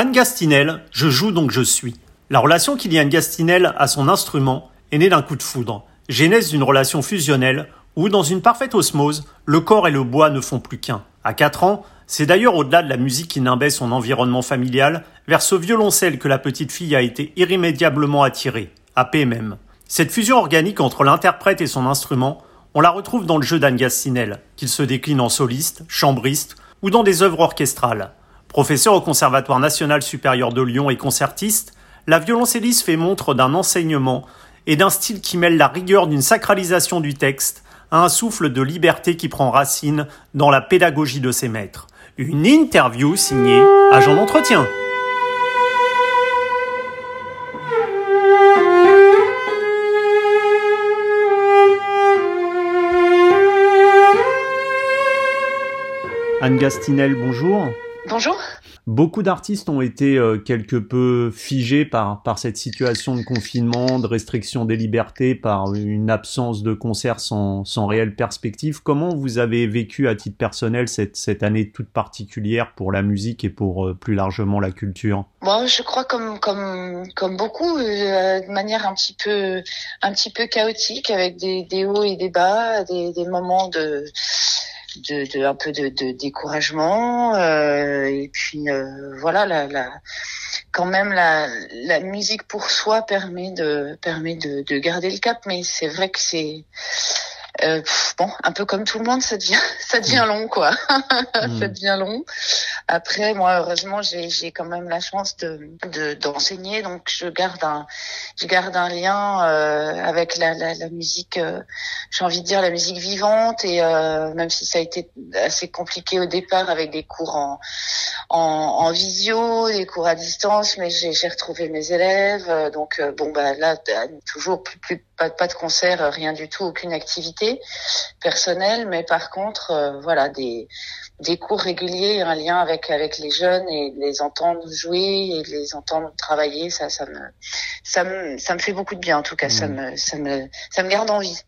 Anne Gastinel, je joue donc je suis. La relation qu'il y a Anne Gastinel à son instrument est née d'un coup de foudre, genèse d'une relation fusionnelle où, dans une parfaite osmose, le corps et le bois ne font plus qu'un. À 4 ans, c'est d'ailleurs au-delà de la musique qui nimbait son environnement familial, vers ce violoncelle que la petite fille a été irrémédiablement attirée, à même. Cette fusion organique entre l'interprète et son instrument, on la retrouve dans le jeu d'Anne Gastinel, qu'il se décline en soliste, chambriste ou dans des œuvres orchestrales. Professeur au Conservatoire national supérieur de Lyon et concertiste, la violoncelliste fait montre d'un enseignement et d'un style qui mêle la rigueur d'une sacralisation du texte à un souffle de liberté qui prend racine dans la pédagogie de ses maîtres. Une interview signée Agent d'entretien. Anne Gastinel, bonjour. Bonjour. Beaucoup d'artistes ont été euh, quelque peu figés par, par cette situation de confinement, de restriction des libertés, par une absence de concerts sans, sans réelle perspective. Comment vous avez vécu à titre personnel cette, cette année toute particulière pour la musique et pour euh, plus largement la culture? Moi, je crois comme, comme, comme beaucoup, euh, de manière un petit peu, un petit peu chaotique, avec des, des hauts et des bas, des, des moments de de, de, un peu de, de découragement euh, et puis euh, voilà la, la quand même la, la musique pour soi permet de permet de, de garder le cap mais c'est vrai que c'est euh, bon, un peu comme tout le monde, ça devient, ça devient long, quoi. ça hmm. devient long. Après, moi, heureusement, j'ai, quand même la chance de, de, d'enseigner, donc je garde un, je garde un lien euh, avec la, la, la musique. Euh, j'ai envie de dire la musique vivante, et euh, même si ça a été assez compliqué au départ avec des cours en, en, en visio, des cours à distance, mais j'ai, retrouvé mes élèves, donc bon, bah là, toujours plus, plus pas, pas de concert, rien du tout, aucune activité personnel, mais par contre, euh, voilà, des, des cours réguliers, un lien avec avec les jeunes et les entendre jouer et les entendre travailler, ça, ça me, ça me, ça me fait beaucoup de bien. En tout cas, ça mmh. me, ça me, ça me garde en vie.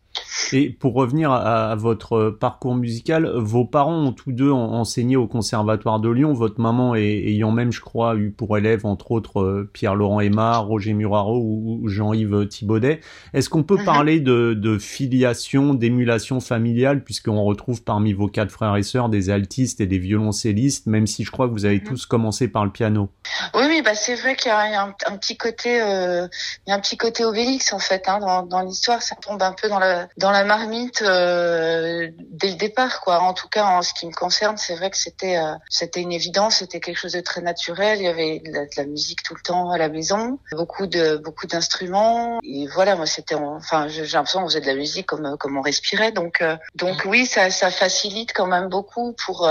Et pour revenir à, votre parcours musical, vos parents ont tous deux enseigné au Conservatoire de Lyon, votre maman ayant même, je crois, eu pour élève, entre autres, euh, Pierre-Laurent Aymar, Roger Muraro ou Jean-Yves Thibaudet. Est-ce qu'on peut mhm. parler de, filiation, d'émulation familiale, puisqu'on retrouve parmi vos quatre frères et sœurs des altistes et des violoncellistes, même si je crois que vous avez mhm. tous commencé par le piano? Oui, oui bah c'est vrai qu'il y a un, petit côté, euh, il y a un petit côté Obélix, en fait, hein, dans, dans l'histoire, ça tombe un peu dans la dans la marmite euh, dès le départ quoi. En tout cas en ce qui me concerne, c'est vrai que c'était euh, c'était une évidence, c'était quelque chose de très naturel. Il y avait de la, musique tout le temps à la maison, beaucoup de beaucoup d'instruments et voilà moi c'était enfin j'ai l'impression qu'on faisait de la musique comme comme on respirait donc euh, donc oui ça ça facilite quand même beaucoup pour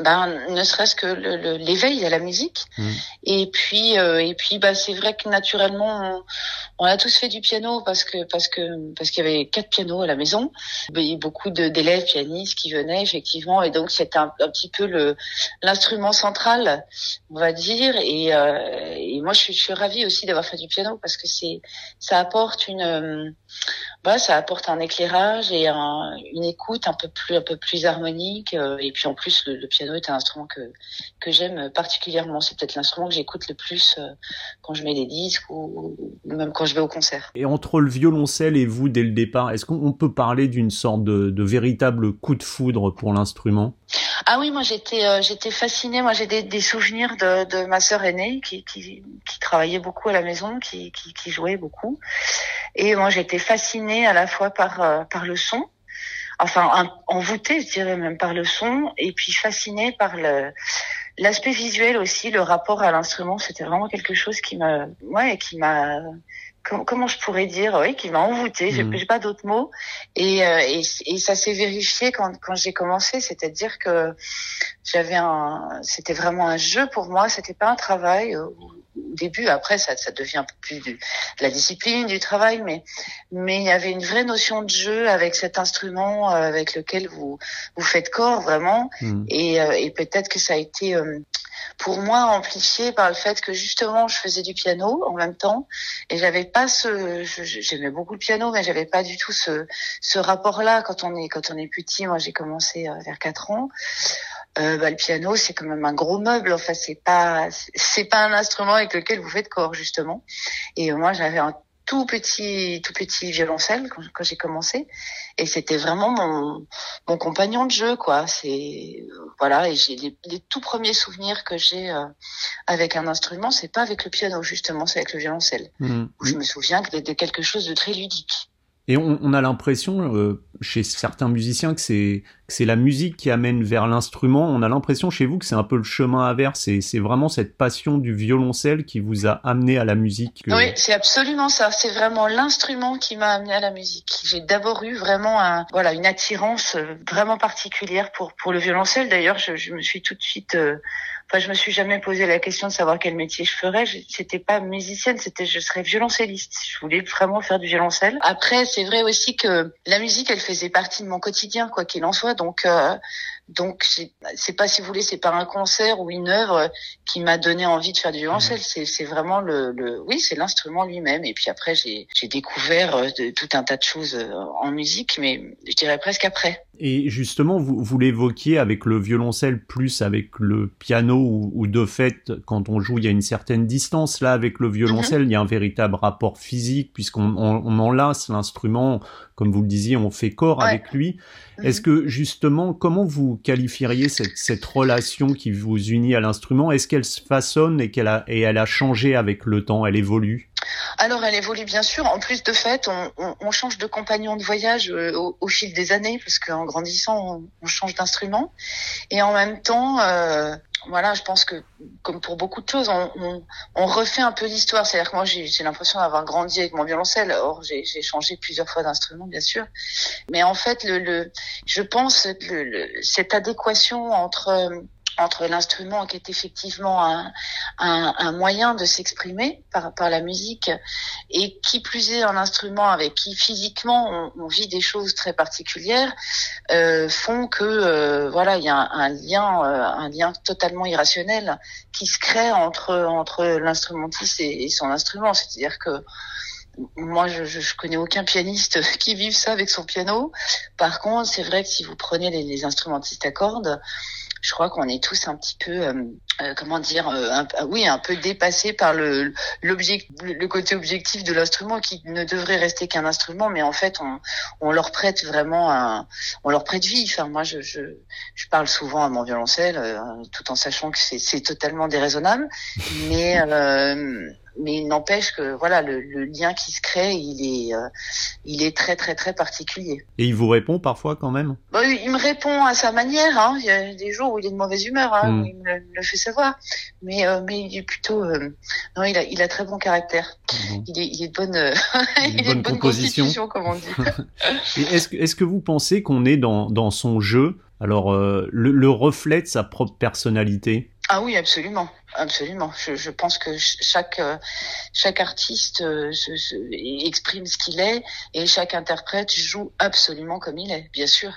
ben ne serait-ce que l'éveil à la musique mmh. et puis et puis bah c'est vrai que naturellement on, on, a tous fait du piano parce que parce que parce qu'il y avait quatre pianos à la maison. Il y a beaucoup d'élèves pianistes qui venaient effectivement, et donc c'était un, petit peu l'instrument central, on va dire. Et, euh, moi, je suis, ravie aussi d'avoir fait du piano parce que ça apporte une euh, bah, ça apporte un éclairage et un, une écoute un peu plus un peu plus harmonique euh, et puis en plus le, piano est un instrument que que j'aime particulièrement c'est peut-être l'instrument que j'écoute le plus euh, quand je mets des disques ou, même quand je vais au concert et entre le violoncelle et vous dès le départ est-ce qu'on peut parler d'une sorte de, véritable coup de foudre pour l'instrument? Ah oui, moi j'étais euh, j'étais fascinée. Moi j'ai des, souvenirs de, ma sœur aînée qui, travaillait beaucoup à la maison, qui, jouait beaucoup. Et moi j'étais fascinée à la fois par euh, le son, enfin envoûtée, je dirais même par le son, et puis fascinée par l'aspect visuel aussi, le rapport à l'instrument. C'était vraiment quelque chose qui ouais qui m'a comment je pourrais dire, oui, qui m'a envoûté. J'ai mmh. pas d'autres mots. Et, euh, et, et, ça s'est vérifié quand, quand j'ai commencé, c'est-à-dire que j'avais un, c'était vraiment un jeu pour moi. C'était pas un travail. Au début, après, ça, ça devient un peu plus de, la discipline, du travail, mais mais il y avait une vraie notion de jeu avec cet instrument euh, avec lequel vous vous faites corps vraiment. Mmh. Et, euh, et peut-être que ça a été pour moi amplifié par le fait que justement je faisais du piano en même temps et j'avais pas ce j'aimais beaucoup le piano mais j'avais pas du tout ce ce rapport là quand on est quand on est petit moi j'ai commencé euh, vers 4 ans euh, bah, le piano c'est quand même un gros meuble. Enfin c'est pas c'est pas un instrument avec lequel vous faites corps justement. Et moi j'avais un tout petit tout petit violoncelle quand, quand j'ai commencé et c'était vraiment mon mon compagnon de jeu quoi c'est voilà et j'ai les, les, tout premiers souvenirs que j'ai euh, avec un instrument c'est pas avec le piano justement c'est avec le violoncelle mmh. où je me souviens que c'était quelque chose de très ludique et on, on a l'impression euh, chez certains musiciens que c'est c'est la musique qui amène vers l'instrument. On a l'impression chez vous que c'est un peu le chemin inverse. C'est vraiment cette passion du violoncelle qui vous a amené à la musique. Oui, c'est absolument ça. C'est vraiment l'instrument qui m'a amené à la musique. J'ai d'abord eu vraiment un, voilà une attirance euh, vraiment particulière pour pour le violoncelle. D'ailleurs, je, je, me suis tout de suite euh, Enfin, je me suis jamais posé la question de savoir quel métier je ferais. C'était pas musicienne, c'était je serais violoncelliste. Je voulais vraiment faire du violoncelle. Après, c'est vrai aussi que la musique, elle faisait partie de mon quotidien, quoi qu'il en soit. Donc, euh, donc c'est pas si vous voulez, c'est pas un concert ou une œuvre qui m'a donné envie de faire du violoncelle. Mmh. C'est vraiment le, le oui, c'est l'instrument lui-même. Et puis après, j'ai découvert euh, de, tout un tas de choses euh, en musique, mais je dirais presque après. Et justement, vous, vous l'évoquiez avec le violoncelle plus avec le piano ou, ou, de fait, quand on joue, il y a une certaine distance. Là, avec le violoncelle, mmh. il y a un véritable rapport physique puisqu'on on, on enlace l'instrument comme vous le disiez, on fait corps avec lui. Est-ce que justement, comment vous qualifieriez cette, cette relation qui vous unit à l'instrument? Est-ce qu'elle se façonne et qu'elle a et elle a changé avec le temps? Elle évolue? Alors elle évolue bien sûr. En plus de fait, on, on, on change de compagnon de voyage euh, au, au, fil des années parce qu'en grandissant, on, on change d'instrument. Et en même temps, euh, voilà, je pense que comme pour beaucoup de choses, on, on, on refait un peu l'histoire. C'est-à-dire que moi, j'ai l'impression d'avoir grandi avec mon violoncelle. Or, j'ai changé plusieurs fois d'instrument, bien sûr. Mais en fait, le, le je pense le, le, cette adéquation entre entre l'instrument qui est effectivement un, un, un moyen de s'exprimer par, par la musique et qui plus est un instrument avec qui physiquement on, on vit des choses très particulières euh, font que euh, voilà il y a un, un lien euh, un lien totalement irrationnel qui se crée entre entre l'instrumentiste et, et, son instrument c'est-à-dire que moi, je, je, connais aucun pianiste qui vive ça avec son piano. Par contre, c'est vrai que si vous prenez les, les instrumentistes à cordes, je crois qu'on est tous un petit peu, euh, euh comment dire, euh, un, oui, un peu dépassés par le le côté objectif de l'instrument qui ne devrait rester qu'un instrument, mais en fait, on, on leur prête vraiment un, on leur prête vie. Enfin, moi, je, je, je parle souvent à mon violoncelle, euh, tout en sachant que c'est totalement déraisonnable, mais mais il n'empêche que voilà le, le, lien qui se crée il est euh, il est très très très particulier. Et il vous répond parfois quand même? Bon, il me répond à sa manière hein. il y a des jours où il est de mauvaise humeur hein, mm. il me le, fait savoir. Mais euh, mais il est plutôt euh, non il a il a très bon caractère. Mm. il est il est de bonne il, est bonne, bonne constitution comme on dit. Est-ce que est-ce que vous pensez qu'on est dans dans son jeu? Alors le, le reflet de sa propre personnalité? Ah oui, absolument, absolument. Je, je pense que chaque chaque artiste euh, se, se, exprime ce qu'il est et chaque interprète joue absolument comme il est, bien sûr.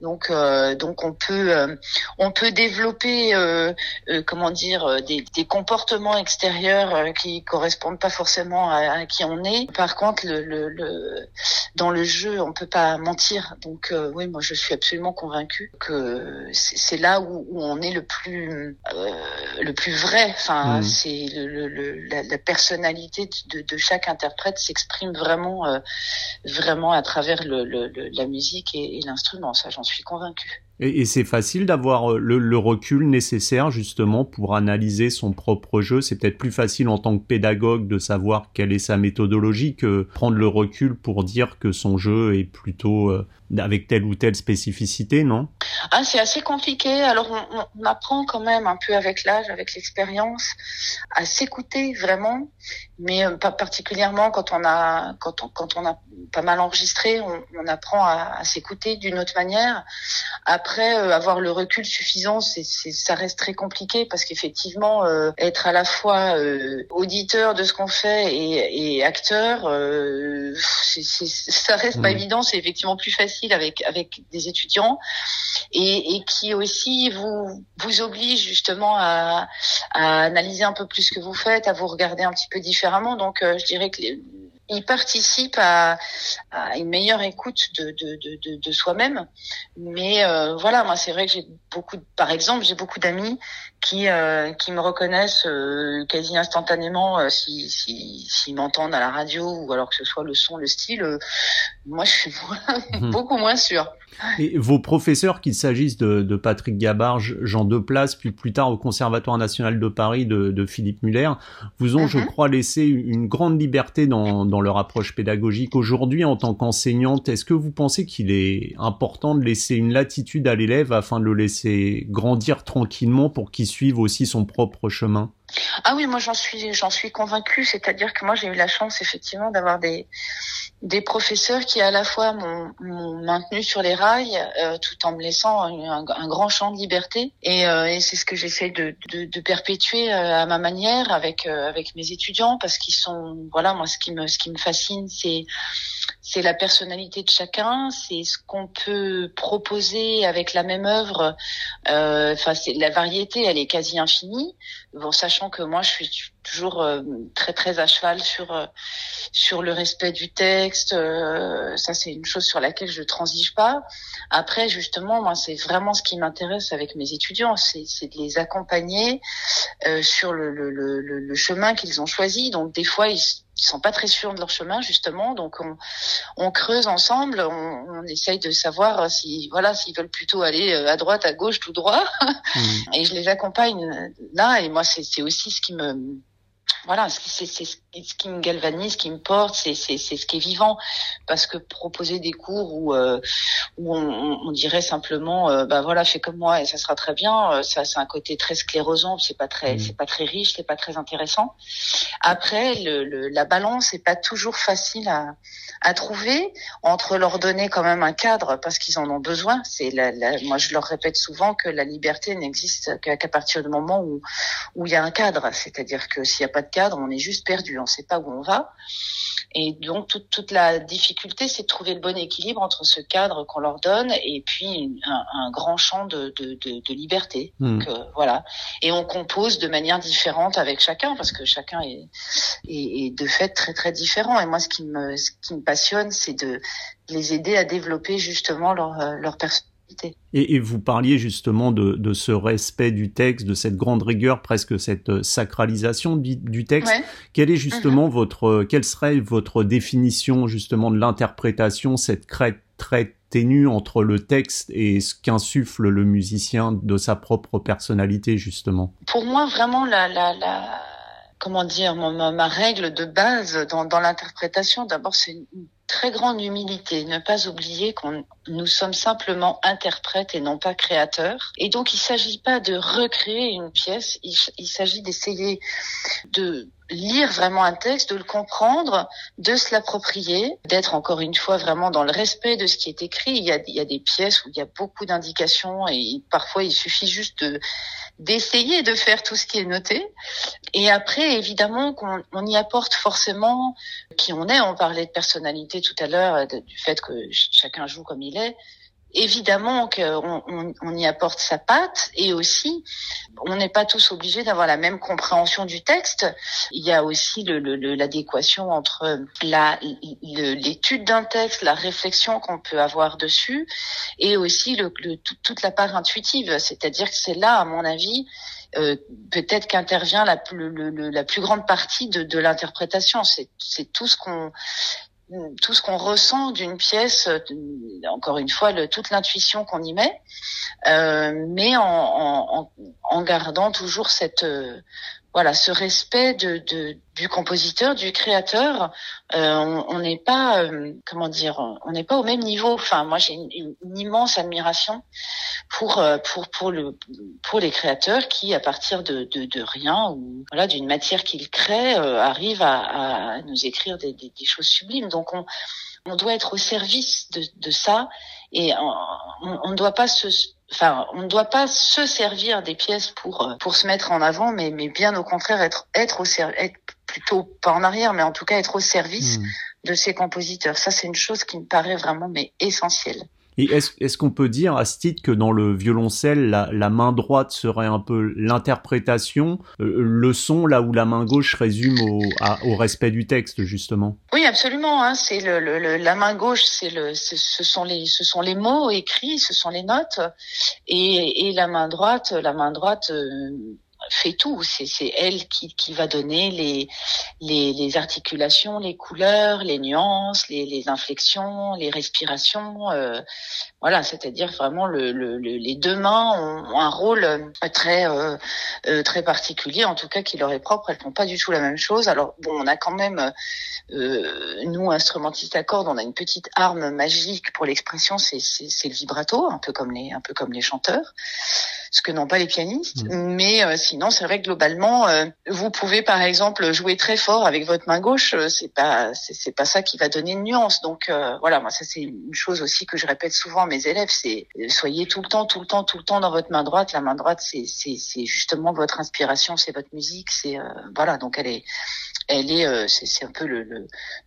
Donc euh, donc on peut euh, on peut développer euh, euh comment dire des, des, comportements extérieurs qui correspondent pas forcément à, qui on est. Par contre, le, le, le, dans le jeu, on peut pas mentir. Donc oui, moi je suis absolument convaincue que c'est là où, où, on est le plus euh, le plus vrai. Enfin, mmh. c'est le, le, la, la, personnalité de, de, chaque interprète s'exprime vraiment, euh, vraiment à travers le, la musique et, et l'instrument. Ça, j'en suis convaincue. Et, c'est facile d'avoir euh, le, recul nécessaire justement pour analyser son propre jeu. C'est peut-être plus facile en tant que pédagogue de savoir quelle est sa méthodologie que prendre le recul pour dire que son jeu est plutôt euh, avec telle ou telle spécificité, non? Ah, C'est assez compliqué. Alors on, apprend quand même un peu avec l'âge, avec l'expérience, à s'écouter vraiment, mais euh, pas particulièrement quand on a quand on, a pas mal enregistré, on, on apprend à, à s'écouter d'une autre manière. Après, euh, avoir le recul suffisant, c'est, ça reste très compliqué parce qu'effectivement, euh, être à la fois euh, auditeur de ce qu'on fait et, et acteur, euh, c'est, ça reste mmh. pas évident. C'est effectivement plus facile avec avec des étudiants et, et qui aussi vous vous oblige justement à, à, analyser un peu plus ce que vous faites, à vous regarder un petit peu différemment. Donc, je dirais que les, il participe à, une meilleure écoute de, soi-même. Mais euh, voilà, moi c'est vrai que j'ai beaucoup, par exemple, j'ai beaucoup d'amis qui euh, qui me reconnaissent euh, quasi instantanément si s'ils si, m'entendent à la radio ou alors que ce soit le son, le style. Moi, je suis mhm. beaucoup moins sûre. Et vos professeurs, qu'il s'agisse de, de, Patrick Gabarge, Jean Deplace, puis plus tard au Conservatoire national de Paris de, de Philippe Muller, vous ont, je mhm. crois, laissé une grande liberté dans, dans leur approche pédagogique. Aujourd'hui, en tant qu'enseignante, est-ce que vous pensez qu'il est important de laisser une latitude à l'élève afin de le laisser grandir tranquillement pour qu'il suive aussi son propre chemin? Ah oui, moi j'en suis, j'en suis convaincue. C'est-à-dire que moi j'ai eu la chance effectivement d'avoir des des professeurs qui à la fois m'ont maintenu sur les rails euh, tout en me laissant un, grand champ de liberté. Et, euh, et c'est ce que j'essaie de, de, de, perpétuer euh, à ma manière avec avec mes étudiants parce qu'ils sont voilà moi ce qui me ce qui me fascine c'est c'est la personnalité de chacun, c'est ce qu'on peut proposer avec la même œuvre. Enfin, c'est la variété, elle est quasi infinie. Bon, sachant que moi, je suis toujours très très à cheval sur sur le respect du texte. Euh, ça, c'est une chose sur laquelle je transige pas. Après, justement, moi, c'est vraiment ce qui m'intéresse avec mes étudiants, c'est, de les accompagner euh, sur le, le, le, le chemin qu'ils ont choisi. Donc, des fois, ils ils sont pas très sûrs de leur chemin justement. Donc on, on creuse ensemble. On, on, essaye de savoir si voilà s'ils veulent plutôt aller euh, à droite à gauche tout droit. Mmh. et je les accompagne là. Et moi c'est, c'est aussi ce qui me voilà, c'est ce qui me galvanise, ce qui me porte, c'est ce qui est vivant. Parce que proposer des cours où, euh, où on, on, dirait simplement, euh, bah voilà, fais comme moi et ça sera très bien, euh, ça c'est un côté très sclérosant, c'est pas très, mmh. c'est pas très riche, c'est pas très intéressant. Après, le, le, la balance est pas toujours facile à, à trouver entre leur donner quand même un cadre parce qu'ils en ont besoin. C'est la, la, moi je leur répète souvent que la liberté n'existe qu'à partir du moment où où il y a un cadre, c'est-à-dire que s'il a pas de cadre, on est juste perdu, on ne sait pas où on va. Et donc toute, toute la difficulté, c'est de trouver le bon équilibre entre ce cadre qu'on leur donne et puis un, un grand champ de, de, de, de liberté. Hmm. Donc, euh, voilà. Et on compose de manière différente avec chacun parce que chacun est, est, est, de fait très très différent. Et moi, ce qui me, ce qui me passionne, c'est de les aider à développer justement leur, euh, leur personnalité et, et, vous parliez justement de, de, ce respect du texte, de cette grande rigueur, presque cette euh, sacralisation du, du texte. Quelle est justement mhm. votre, quelle serait votre définition justement de l'interprétation, cette crête très ténue entre le texte et ce qu'insuffle le musicien de sa propre personnalité justement? Pour moi, vraiment la, la, la comment dire, ma, règle de base dans, l'interprétation, d'abord, c'est une très grande humilité, ne pas oublier qu'on nous sommes simplement interprètes et non pas créateurs. Et donc il ne s'agit pas de recréer une pièce, il, s'agit d'essayer de lire vraiment un texte, de le comprendre, de se l'approprier, d'être encore une fois vraiment dans le respect de ce qui est écrit. Il y a des pièces où il y a beaucoup d'indications et parfois il suffit juste de d'essayer de faire tout ce qui est noté. Et après, évidemment, qu'on on y apporte forcément qui on est. On parlait de personnalité tout à l'heure, du fait que chacun joue comme il est évidemment qu'on on, on, y apporte sa patte et aussi on n'est pas tous obligés d'avoir la même compréhension du texte. Il y a aussi l'adéquation le, le, entre l'étude d'un texte, la réflexion qu'on peut avoir dessus et aussi le, toute la part intuitive. C'est-à-dire que c'est là, à mon avis, euh, peut-être qu'intervient la, la plus grande partie de, de l'interprétation. C'est tout ce qu'on tout ce qu'on ressent d'une pièce, euh, encore une fois, toute l'intuition qu'on y met, euh, mais en, gardant toujours cette euh, voilà ce respect de, de, du compositeur, du créateur. Euh, on n'est pas euh, comment dire, on n'est pas au même niveau. Enfin, moi j'ai une, une, immense admiration pour euh, pour pour le pour les créateurs qui, à partir de, de, de rien ou voilà d'une matière qu'ils créent, arrivent à, à, nous écrire des, des, des, choses sublimes. Donc on on doit être au service de, de ça et on ne doit pas se enfin, on ne doit pas se servir des pièces pour euh, pour se mettre en avant, mais mais bien au contraire être être au être plutôt pas en arrière, mais en tout cas être au service hmm. de ces compositeurs. Ça, c'est une chose qui me paraît vraiment mais essentielle. Et est-ce qu'on peut dire à ce titre que dans le violoncelle, la, main droite serait un peu l'interprétation, euh, le son, là où la main gauche résume au, au respect du texte, justement? Oui, absolument. Hein, c'est le, le, la main gauche, c'est le, ce sont les, ce sont les mots écrits, ce sont les notes, et, et la main droite, la main droite. Euh, fait tout. C'est elle qui, qui va donner les, les, les, articulations, les couleurs, les nuances, les, les inflexions, les respirations. Euh, voilà, c'est-à-dire vraiment le, le, les deux mains ont, un rôle euh, très euh, euh, très particulier, en tout cas qui leur est propre. Elles font pas du tout la même chose. Alors bon, on a quand même euh, nous instrumentistes à cordes, on a une petite arme magique pour l'expression, c'est le vibrato, un peu comme les un peu comme les chanteurs ce que n'ont pas les pianistes. Mmh. Mais euh, sinon, c'est vrai que globalement, euh, vous pouvez par exemple jouer très fort avec votre main gauche. Euh, c'est pas c'est pas ça qui va donner une nuance. Donc voilà, moi ça c'est une chose aussi que je répète souvent à mes élèves, c'est soyez tout le temps, tout le temps, tout le temps dans votre main droite. La main droite, c'est c'est justement votre inspiration, c'est votre musique, c'est voilà. Donc elle est elle est, euh, c'est un peu le, le,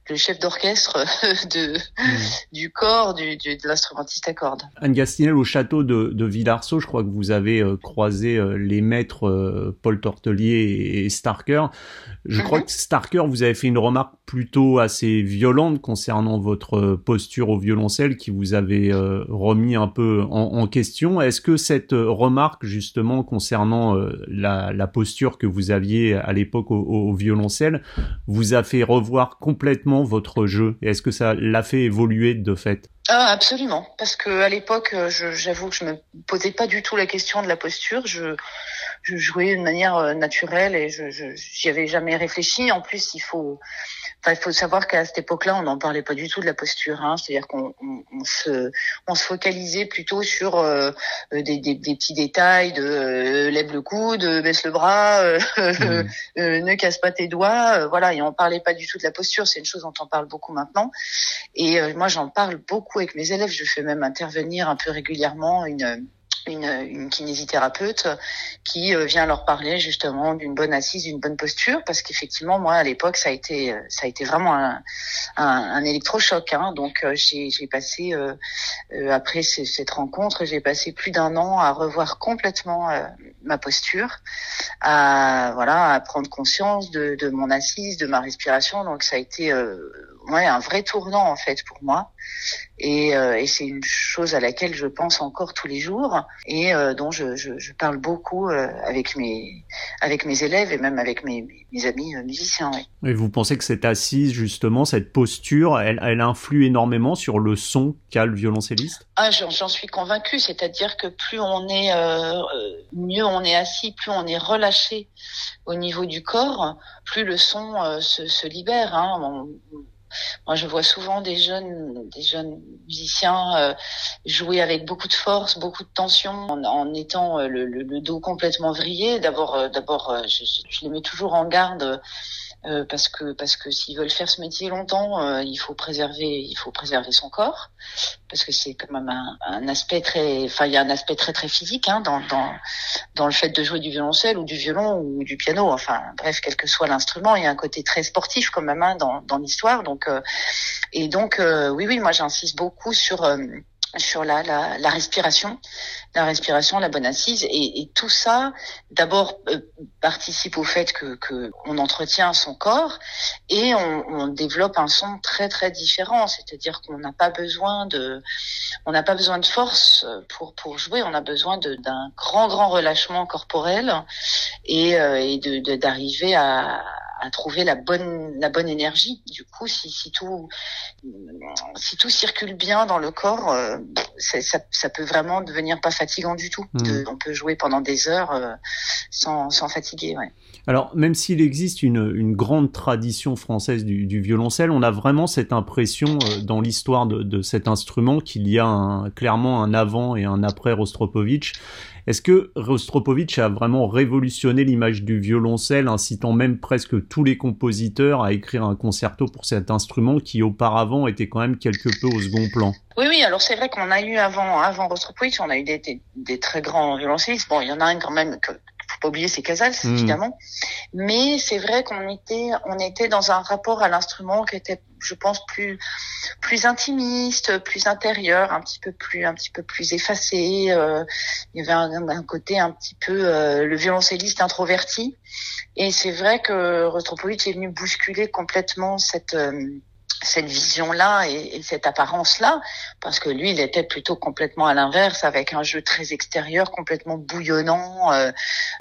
le chef d'orchestre de mmh. du corps du, du de l'instrumentiste à cordes. Anne Gastinel, au château de, de Villarceau, je crois que vous avez euh, croisé euh, les maîtres Paul Tortelier et, Starker. Je crois mhm. que Starker, vous avez fait une remarque plutôt assez violente concernant votre posture au violoncelle qui vous avait remis un peu en, en question. Est-ce que cette remarque justement concernant la, la, posture que vous aviez à l'époque au, au violoncelle vous a fait revoir complètement votre jeu Est-ce que ça l'a fait évoluer de fait? Ah, absolument, parce que à l'époque, j'avoue que je me posais pas du tout la question de la posture. Je, je jouais de manière euh, naturelle et je, j'y avais jamais réfléchi. En plus, il faut, il faut savoir qu'à cette époque-là, on n'en parlait pas du tout de la posture. Hein. C'est-à-dire qu'on on, se, on se focalisait plutôt sur euh, des, des, des, petits détails de euh, lève le coude, baisse le bras, euh, mmh. ne casse pas tes doigts. voilà, et on parlait pas du tout de la posture. C'est une chose dont on parle beaucoup maintenant. Et moi, j'en parle beaucoup avec mes élèves. Je fais même intervenir un peu régulièrement une une, une, kinésithérapeute qui euh, vient leur parler justement d'une bonne assise, d'une bonne posture, parce qu'effectivement moi à l'époque ça a été euh, ça a été vraiment un, un, un électrochoc. Hein. Donc euh, j'ai passé euh, après cette rencontre, j'ai passé plus d'un an à revoir complètement ma posture, à voilà à prendre conscience de, de, mon assise, de ma respiration. Donc ça a été ouais un vrai tournant en fait pour moi. Et, euh, et c'est une chose à laquelle je pense encore tous les jours et euh, dont je, je, je, parle beaucoup euh, avec mes avec mes élèves et même avec mes, mes amis musiciens. Et vous pensez que cette assise justement, cette posture, elle, elle influe énormément sur le son qu'a le violoncelliste? Ah, j'en suis convaincue. C'est-à-dire que plus on est mieux on est assis, plus on est relâché au niveau du corps, plus le son se, se libère. Hein. Moi, je vois souvent des jeunes, des jeunes musiciens euh, jouer avec beaucoup de force, beaucoup de tension, en, étant euh, le, dos complètement vrillé. D'abord, euh, d'abord, je, les mets toujours en garde euh, parce que parce que s'ils veulent faire ce métier longtemps, euh, il faut préserver il faut préserver son corps. Parce que c'est quand même un, un, aspect très enfin il y a un aspect très très physique hein, dans dans dans le fait de jouer du violoncelle ou du violon ou du piano. Enfin bref quel que soit l'instrument il y a un côté très sportif quand même hein, dans dans l'histoire. Donc euh, et donc oui oui moi j'insiste beaucoup sur sur la, la, la, respiration, la respiration, la bonne assise, et, et tout ça, d'abord euh, participe au fait que, que, on entretient son corps et on, on, développe un son très très différent. C'est-à-dire qu'on n'a pas besoin de, on n'a pas besoin de force pour pour jouer. On a besoin d'un grand grand relâchement corporel et, euh, et de d'arriver à à trouver la bonne la bonne énergie. Du coup, si, si tout si tout circule bien dans le corps, euh, ça, ça, peut vraiment devenir pas fatigant du tout. Hmm. on peut jouer pendant des heures euh, sans, sans fatiguer. Ouais. Alors, même s'il existe une, une, grande tradition française du, du, violoncelle, on a vraiment cette impression euh, dans l'histoire de, de, cet instrument qu'il y a un, clairement un avant et un après Rostropovitch. Est-ce que Rostropovitch a vraiment révolutionné l'image du violoncelle, incitant même presque tous les compositeurs à écrire un concerto pour cet instrument qui auparavant était quand même quelque peu au second plan? Oui, oui, alors c'est vrai qu'on a eu avant, avant Rostropovitch, on a eu des, des, des très grands violoncellistes. Bon, il y en a un quand même que faut pas oublier c'est Casals hmm. évidemment mais c'est vrai qu'on était on était dans un rapport à l'instrument qui était je pense plus plus intimiste, plus intérieur, un petit peu plus un petit peu plus effacé. Euh, il y avait un, un, côté un petit peu le violoncelliste introverti. Et c'est vrai que Rostropovitch est venu bousculer complètement cette cette vision-là et, et, cette apparence-là, parce que lui, il était plutôt complètement à l'inverse, avec un jeu très extérieur, complètement bouillonnant, euh,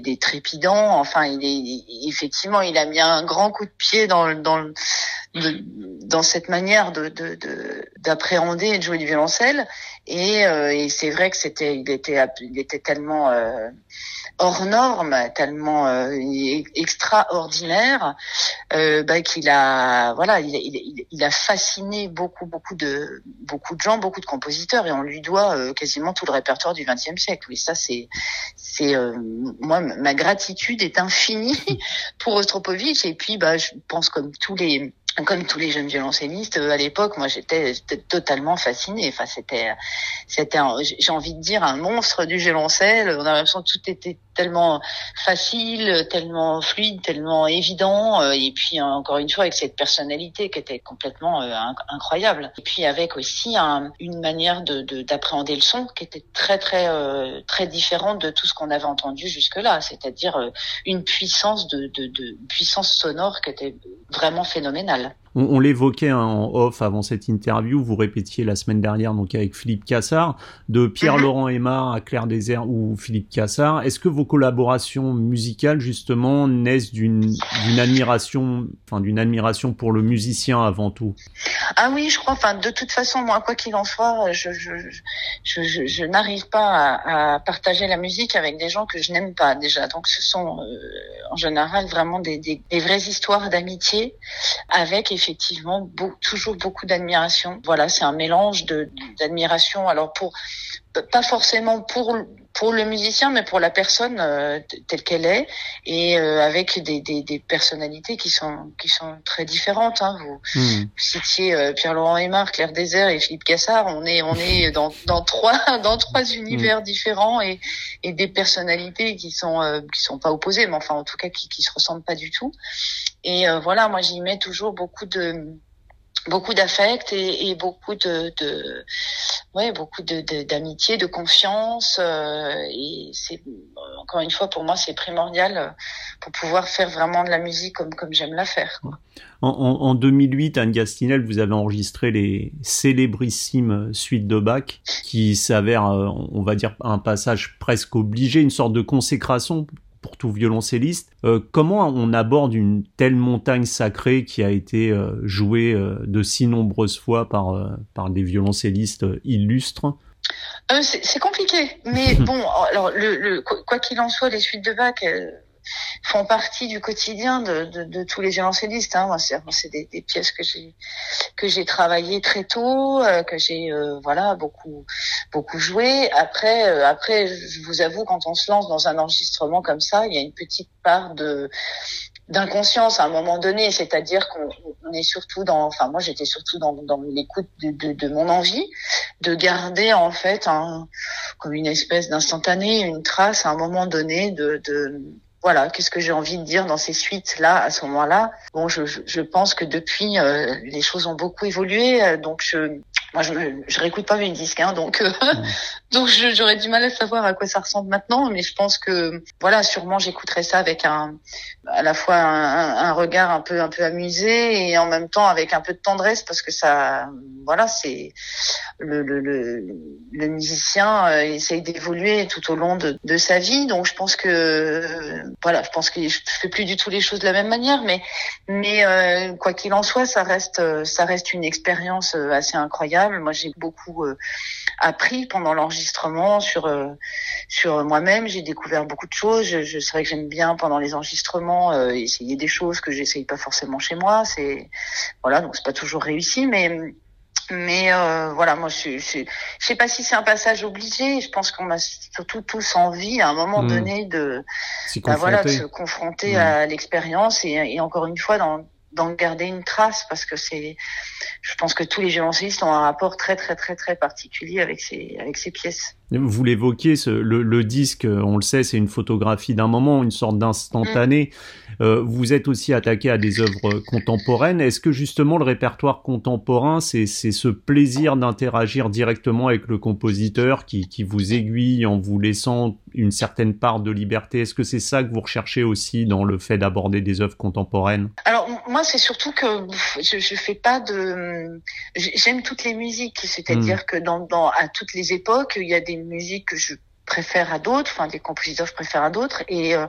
des trépidants. Enfin, il est effectivement, il a mis un grand coup de pied dans dans dans cette manière de d'appréhender et de jouer du violoncelle. Et, euh, et c'est vrai que c'était, il était, il était tellement euh, hors norme, tellement euh, extraordinaire, euh, bah, qu'il a, voilà, il, il, il, a fasciné beaucoup, beaucoup de, beaucoup de gens, beaucoup de compositeurs, et on lui doit euh, quasiment tout le répertoire du XXe siècle. Oui, ça c'est, c'est, euh, moi, ma gratitude est infinie pour Ostropovitch, et puis, bah, je pense comme tous les comme tous les jeunes violoncellistes à l'époque, moi j'étais totalement fascinée. Enfin, c'était, c'était, j'ai envie de dire un monstre du violoncelle. On a l'impression que tout était tellement facile, tellement fluide, tellement évident. Euh, et puis encore une fois avec cette personnalité qui était complètement euh, incroyable. Et puis avec aussi un, une manière de, d'appréhender le son qui était très très euh, très différente de tout ce qu'on avait entendu jusque-là. C'est-à-dire une puissance de, de, de puissance sonore qui était vraiment phénoménale. trabalha. On, l'évoquait hein, en off avant cette interview, vous répétiez la semaine dernière donc avec Philippe Cassard, de Pierre-Laurent mhm. Aymar à Claire Désert ou Philippe Cassard. Est-ce que vos collaborations musicales justement naissent d'une admiration, enfin d'une admiration pour le musicien avant tout? Ah oui, je crois. Enfin, de toute façon, moi, quoi qu'il en soit, je, je, je, je, n'arrive pas à, à, partager la musique avec des gens que je n'aime pas déjà. Donc, ce sont euh, en général vraiment des, des, des vraies histoires d'amitié avec effectivement toujours beaucoup d'admiration. Voilà, c'est un mélange d'admiration. Alors pour pas forcément pour pour le musicien, mais pour la personne euh, telle qu'elle est, et euh, avec des, des, des, personnalités qui sont qui sont très différentes. Hein. Vous, hmm. citiez euh, Pierre-Laurent Aymar, Claire Désert et Philippe Cassard. On est on est dans, dans trois dans trois univers hmm. différents et, et des personnalités qui sont qui sont pas opposées, mais enfin en tout cas qui qui se ressemblent pas du tout. Et voilà, moi j'y mets toujours beaucoup de beaucoup d'affect et, beaucoup de, de ouais beaucoup d'amitié de, confiance euh, et c'est encore une fois pour moi c'est primordial euh, pour pouvoir faire vraiment de la musique comme comme j'aime la faire En, en, 2008 Anne Gastinel vous avez enregistré les célébrissimes suites de Bach qui s'avèrent euh, on va dire un passage presque obligé une sorte de consécration pour tout violoncelliste. Euh, comment on aborde une telle montagne sacrée qui a été euh, jouée euh, de si nombreuses fois par, par des violoncellistes illustres? C'est compliqué, mais bon, alors le, quoi qu'il en soit, les suites de Bach, font partie du quotidien de, de, de tous les violoncellistes. Hein. C'est des, des, pièces que j'ai que j'ai travaillées très tôt, euh, que j'ai euh, voilà beaucoup beaucoup joué. Après euh, après, je vous avoue, quand on se lance dans un enregistrement comme ça, il y a une petite part de d'inconscience à un moment donné, c'est-à-dire qu'on est surtout dans, enfin moi j'étais surtout dans, dans l'écoute de, de, de, mon envie de garder en fait un, comme une espèce d'instantané, une trace à un moment donné de, de voilà, qu'est-ce que j'ai envie de dire dans ces suites-là, à ce moment-là? Bon, je, je, pense que depuis, euh, les choses ont beaucoup évolué, euh, donc je, moi, je, je réécoute pas mes disques, hein, donc euh, donc j'aurais du mal à savoir à quoi ça ressemble maintenant, mais je pense que voilà, sûrement j'écouterai ça avec un à la fois un, un, regard un peu un peu amusé et en même temps avec un peu de tendresse parce que ça, voilà, c'est le, le, le, le, musicien euh, essaye d'évoluer tout au long de, de, sa vie, donc je pense que voilà, je pense que je fais plus du tout les choses de la même manière, mais mais euh, quoi qu'il en soit, ça reste ça reste une expérience assez incroyable moi, j'ai beaucoup euh, appris pendant l'enregistrement sur euh, sur moi-même. J'ai découvert beaucoup de choses. Je, je c'est vrai que j'aime bien pendant les enregistrements euh, essayer des choses que j'essaye pas forcément chez moi. C'est voilà, donc c'est pas toujours réussi, mais mais voilà, moi je, je, je sais pas si c'est un passage obligé. Je pense qu'on a surtout tous envie à un moment mmh. donné de, bah, voilà, de se confronter mmh. à l'expérience et, et, encore une fois dans d'en garder une trace parce que c'est, je pense que tous les violoncellistes ont un rapport très très très très particulier avec ces avec ces pièces. Vous l'évoquez, le, le, disque, on le sait, c'est une photographie d'un moment, une sorte d'instantané. Mm. Euh, vous êtes aussi attaqué à des œuvres contemporaines. Est-ce que justement le répertoire contemporain, c'est ce plaisir d'interagir directement avec le compositeur qui, qui vous aiguille en vous laissant une certaine part de liberté Est-ce que c'est ça que vous recherchez aussi dans le fait d'aborder des œuvres contemporaines? Alors moi, c'est surtout que je, je fais pas de. J'aime toutes les musiques, c'est-à-dire mm. que dans, dans à toutes les époques, il y a des musiques que je préfère à d'autres, enfin des compositeurs je préfère à d'autres, et euh,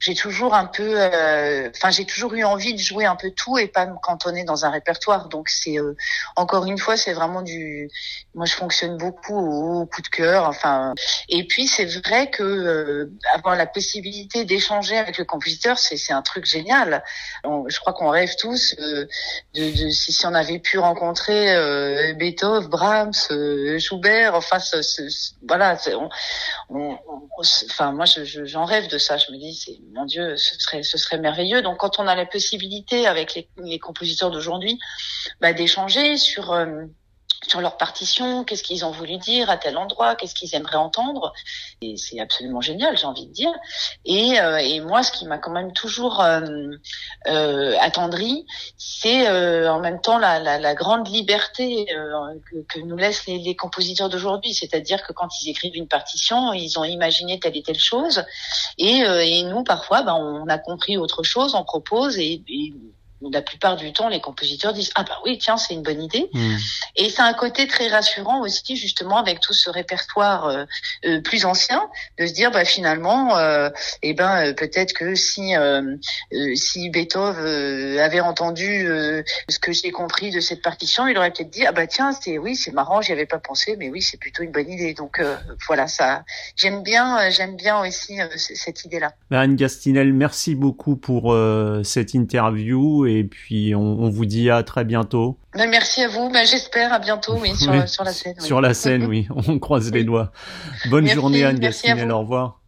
j'ai toujours un peu, euh, enfin j'ai toujours eu envie de jouer un peu tout et pas me cantonner dans un répertoire. Donc c'est euh, encore une fois c'est vraiment du, moi je fonctionne beaucoup au, coup de cœur. Enfin et puis c'est vrai que euh, avoir la possibilité d'échanger avec le compositeur c'est c'est un truc génial. je crois qu'on rêve tous de, de, si, si on avait pu rencontrer Beethoven, Brahms, Schubert, enfin ce, ce, voilà, on, on, enfin moi j'en rêve de ça. Je me dis mon Dieu, ce serait, merveilleux. Donc, quand on a la possibilité avec les, les compositeurs d'aujourd'hui, bah, d'échanger sur euh, sur leur partition, qu'est-ce qu'ils ont voulu dire à tel endroit, qu'est-ce qu'ils aimeraient entendre. Et c'est absolument génial, j'ai envie de dire. Et, euh, et moi, ce qui m'a quand même toujours euh, euh, attendri, c'est euh, en même temps la, la, grande liberté que, que, nous laissent les, les compositeurs d'aujourd'hui. C'est-à-dire que quand ils écrivent une partition, ils ont imaginé telle et telle chose, et, et nous, parfois, ben, on a compris autre chose, on propose, et, et la plupart du temps, les compositeurs disent ah bah oui tiens c'est une bonne idée. Hmm. et c'est un côté très rassurant aussi justement avec tout ce répertoire euh, euh, plus ancien de se dire bah finalement euh, eh ben peut-être que si si Beethoven avait entendu ce que j'ai compris de cette partition il aurait peut-être dit ah bah tiens c'est oui c'est marrant j'y avais pas pensé mais oui c'est plutôt une bonne idée. Donc voilà ça j'aime bien j'aime bien aussi cette idée là Anne Gastinel merci beaucoup pour cette interview et puis on, vous dit à très bientôt. Merci à vous, ben, j'espère à bientôt, oui, sur, la scène. Sur la scène, oui, on croise les doigts. Bonne journée Anne Gastinel, au revoir.